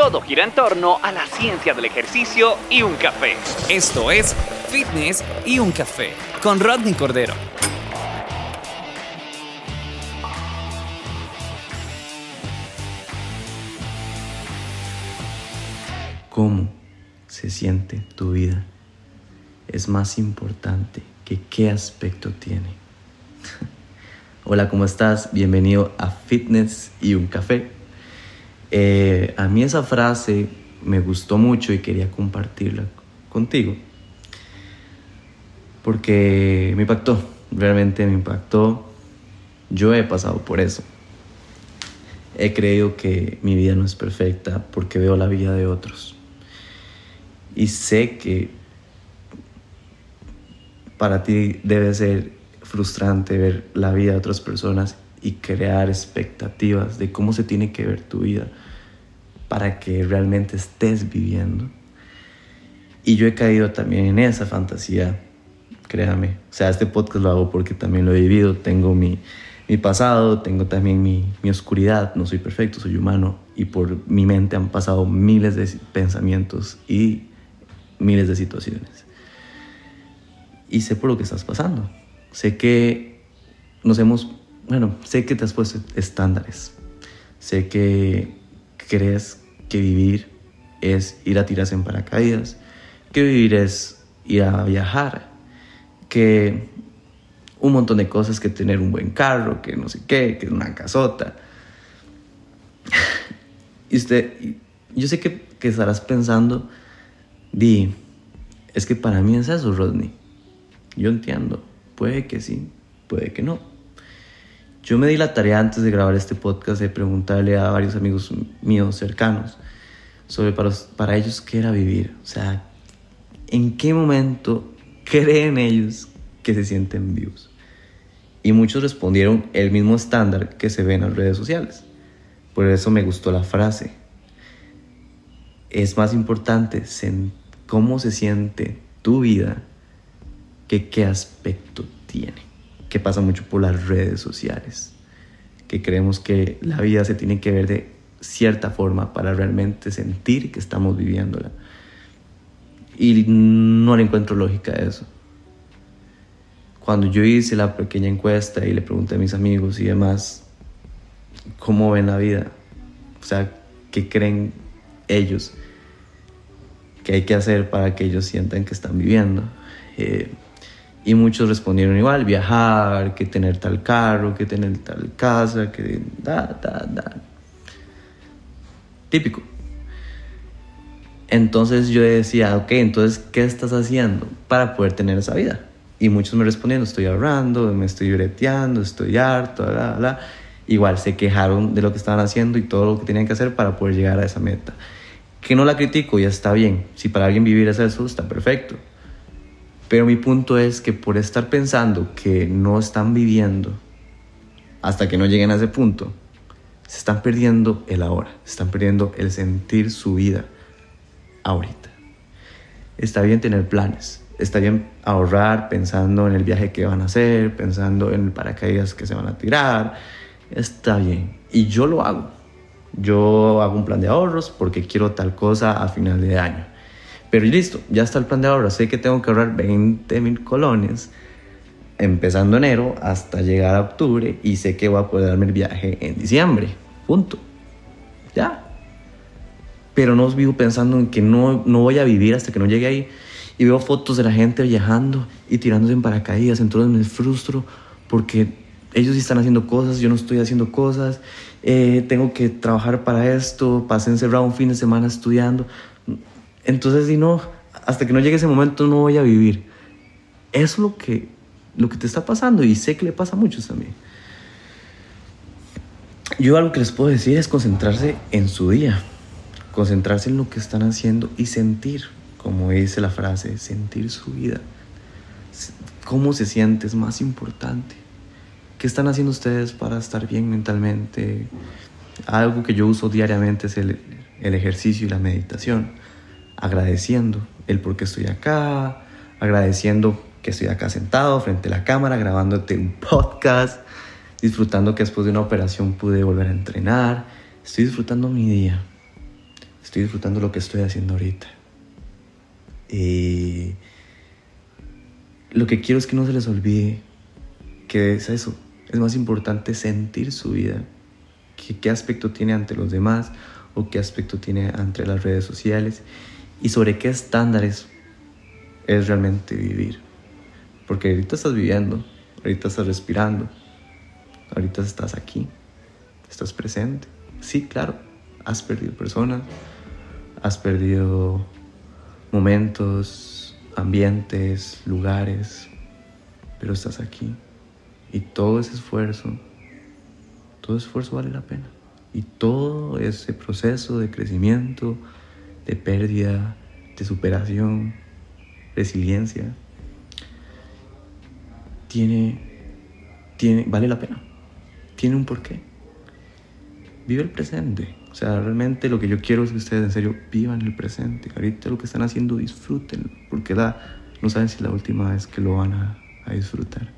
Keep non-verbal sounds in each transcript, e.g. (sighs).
Todo gira en torno a la ciencia del ejercicio y un café. Esto es Fitness y un café con Rodney Cordero. ¿Cómo se siente tu vida? Es más importante que qué aspecto tiene. (laughs) Hola, ¿cómo estás? Bienvenido a Fitness y un café. Eh, a mí esa frase me gustó mucho y quería compartirla contigo. Porque me impactó, realmente me impactó. Yo he pasado por eso. He creído que mi vida no es perfecta porque veo la vida de otros. Y sé que para ti debe ser frustrante ver la vida de otras personas y crear expectativas de cómo se tiene que ver tu vida para que realmente estés viviendo. Y yo he caído también en esa fantasía, créame. O sea, este podcast lo hago porque también lo he vivido. Tengo mi, mi pasado, tengo también mi, mi, oscuridad. No soy perfecto, soy humano. Y por mi mente han pasado miles de pensamientos y miles de situaciones. Y sé por lo que estás pasando. Sé que nos hemos bueno, sé que te has puesto estándares. Sé que crees que vivir es ir a tirarse en paracaídas, que vivir es ir a viajar, que un montón de cosas, que tener un buen carro, que no sé qué, que una casota. (laughs) y usted, yo sé que, que estarás pensando, di, es que para mí es eso, Rodney. Yo entiendo, puede que sí, puede que no. Yo me di la tarea antes de grabar este podcast de preguntarle a varios amigos míos cercanos sobre para, para ellos qué era vivir. O sea, en qué momento creen ellos que se sienten vivos. Y muchos respondieron el mismo estándar que se ve en las redes sociales. Por eso me gustó la frase. Es más importante cómo se siente tu vida que qué aspecto tiene que pasa mucho por las redes sociales, que creemos que la vida se tiene que ver de cierta forma para realmente sentir que estamos viviéndola. Y no le encuentro lógica a eso. Cuando yo hice la pequeña encuesta y le pregunté a mis amigos y demás cómo ven la vida, o sea, qué creen ellos que hay que hacer para que ellos sientan que están viviendo. Eh, y muchos respondieron igual, viajar, que tener tal carro, que tener tal casa, que da, da, da. Típico. Entonces yo decía, ok, entonces, ¿qué estás haciendo para poder tener esa vida? Y muchos me respondieron, estoy ahorrando, me estoy breteando, estoy harto, bla, bla. Igual se quejaron de lo que estaban haciendo y todo lo que tenían que hacer para poder llegar a esa meta. Que no la critico, ya está bien. Si para alguien vivir es eso, está perfecto. Pero mi punto es que por estar pensando que no están viviendo hasta que no lleguen a ese punto, se están perdiendo el ahora, se están perdiendo el sentir su vida ahorita. Está bien tener planes, está bien ahorrar pensando en el viaje que van a hacer, pensando en el paracaídas que se van a tirar, está bien. Y yo lo hago. Yo hago un plan de ahorros porque quiero tal cosa a final de año. Pero listo, ya está el plan de ahorro. Sé que tengo que ahorrar 20 mil colones empezando enero hasta llegar a octubre y sé que voy a poder darme el viaje en diciembre. Punto. Ya. Pero no vivo pensando en que no, no voy a vivir hasta que no llegue ahí. Y veo fotos de la gente viajando y tirándose en paracaídas. Entonces me frustro porque ellos están haciendo cosas, yo no estoy haciendo cosas. Eh, tengo que trabajar para esto. Pasé encerrado un fin de semana estudiando. Entonces, si no, hasta que no llegue ese momento no voy a vivir. Eso es lo que, lo que te está pasando y sé que le pasa a muchos también. Yo algo que les puedo decir es concentrarse en su día, concentrarse en lo que están haciendo y sentir como dice la frase, sentir su vida. ¿Cómo se siente? Es más importante. ¿Qué están haciendo ustedes para estar bien mentalmente? Algo que yo uso diariamente es el, el ejercicio y la meditación. Agradeciendo el por qué estoy acá, agradeciendo que estoy acá sentado frente a la cámara grabándote un podcast, disfrutando que después de una operación pude volver a entrenar. Estoy disfrutando mi día. Estoy disfrutando lo que estoy haciendo ahorita. Y lo que quiero es que no se les olvide que es eso. Es más importante sentir su vida, que qué aspecto tiene ante los demás o qué aspecto tiene ante las redes sociales y sobre qué estándares es realmente vivir. Porque ahorita estás viviendo, ahorita estás respirando, ahorita estás aquí, estás presente. Sí, claro, has perdido personas, has perdido momentos, ambientes, lugares, pero estás aquí. Y todo ese esfuerzo, todo esfuerzo vale la pena. Y todo ese proceso de crecimiento, de pérdida, de superación, resiliencia, tiene, tiene, vale la pena, tiene un porqué. Vive el presente. O sea, realmente lo que yo quiero es que ustedes en serio vivan el presente. Ahorita lo que están haciendo disfruten, porque da, no saben si es la última vez que lo van a, a disfrutar.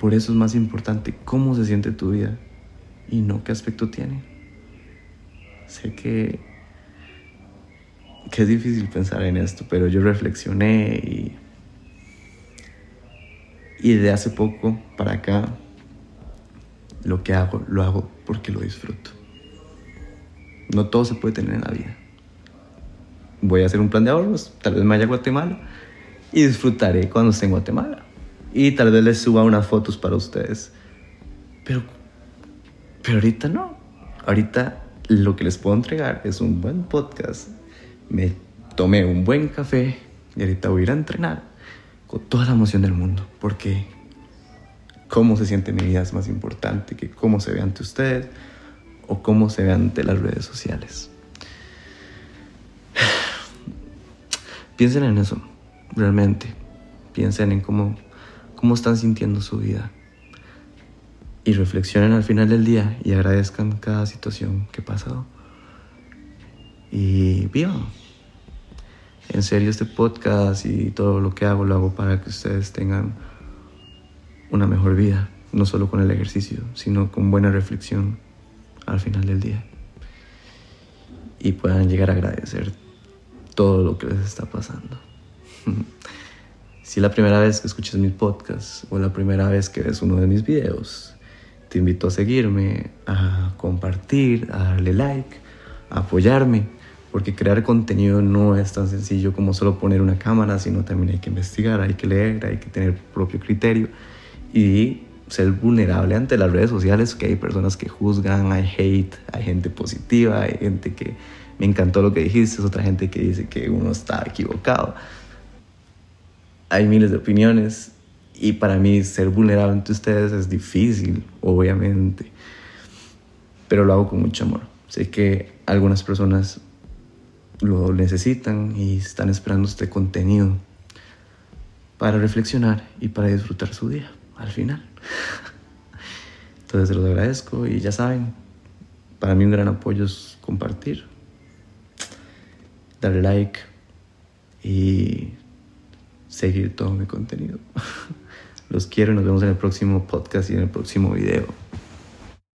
Por eso es más importante cómo se siente tu vida y no qué aspecto tiene. Sé que, que es difícil pensar en esto, pero yo reflexioné y y de hace poco para acá, lo que hago, lo hago porque lo disfruto. No todo se puede tener en la vida. Voy a hacer un plan de ahorros, tal vez me vaya a Guatemala y disfrutaré cuando esté en Guatemala. Y tal vez les suba unas fotos para ustedes. Pero, pero ahorita no. Ahorita lo que les puedo entregar es un buen podcast. Me tomé un buen café y ahorita voy a ir a entrenar con toda la emoción del mundo, porque cómo se siente mi vida es más importante que cómo se ve ante ustedes o cómo se ve ante las redes sociales. (sighs) Piensen en eso, realmente. Piensen en cómo, cómo están sintiendo su vida. Y reflexionen al final del día y agradezcan cada situación que ha pasado. Y vivan en serio este podcast y todo lo que hago lo hago para que ustedes tengan una mejor vida, no solo con el ejercicio, sino con buena reflexión al final del día. Y puedan llegar a agradecer todo lo que les está pasando. (laughs) si es la primera vez que escuchas mi podcast o la primera vez que ves uno de mis videos, te invito a seguirme, a compartir, a darle like, a apoyarme porque crear contenido no es tan sencillo como solo poner una cámara, sino también hay que investigar, hay que leer, hay que tener propio criterio y ser vulnerable ante las redes sociales, que hay personas que juzgan, hay hate, hay gente positiva, hay gente que me encantó lo que dijiste, es otra gente que dice que uno está equivocado. Hay miles de opiniones y para mí ser vulnerable ante ustedes es difícil, obviamente, pero lo hago con mucho amor. Sé que algunas personas lo necesitan y están esperando este contenido para reflexionar y para disfrutar su día al final. (laughs) Entonces se los agradezco y ya saben, para mí un gran apoyo es compartir, darle like y seguir todo mi contenido. (laughs) Los quiero y nos vemos en el próximo podcast y en el próximo video.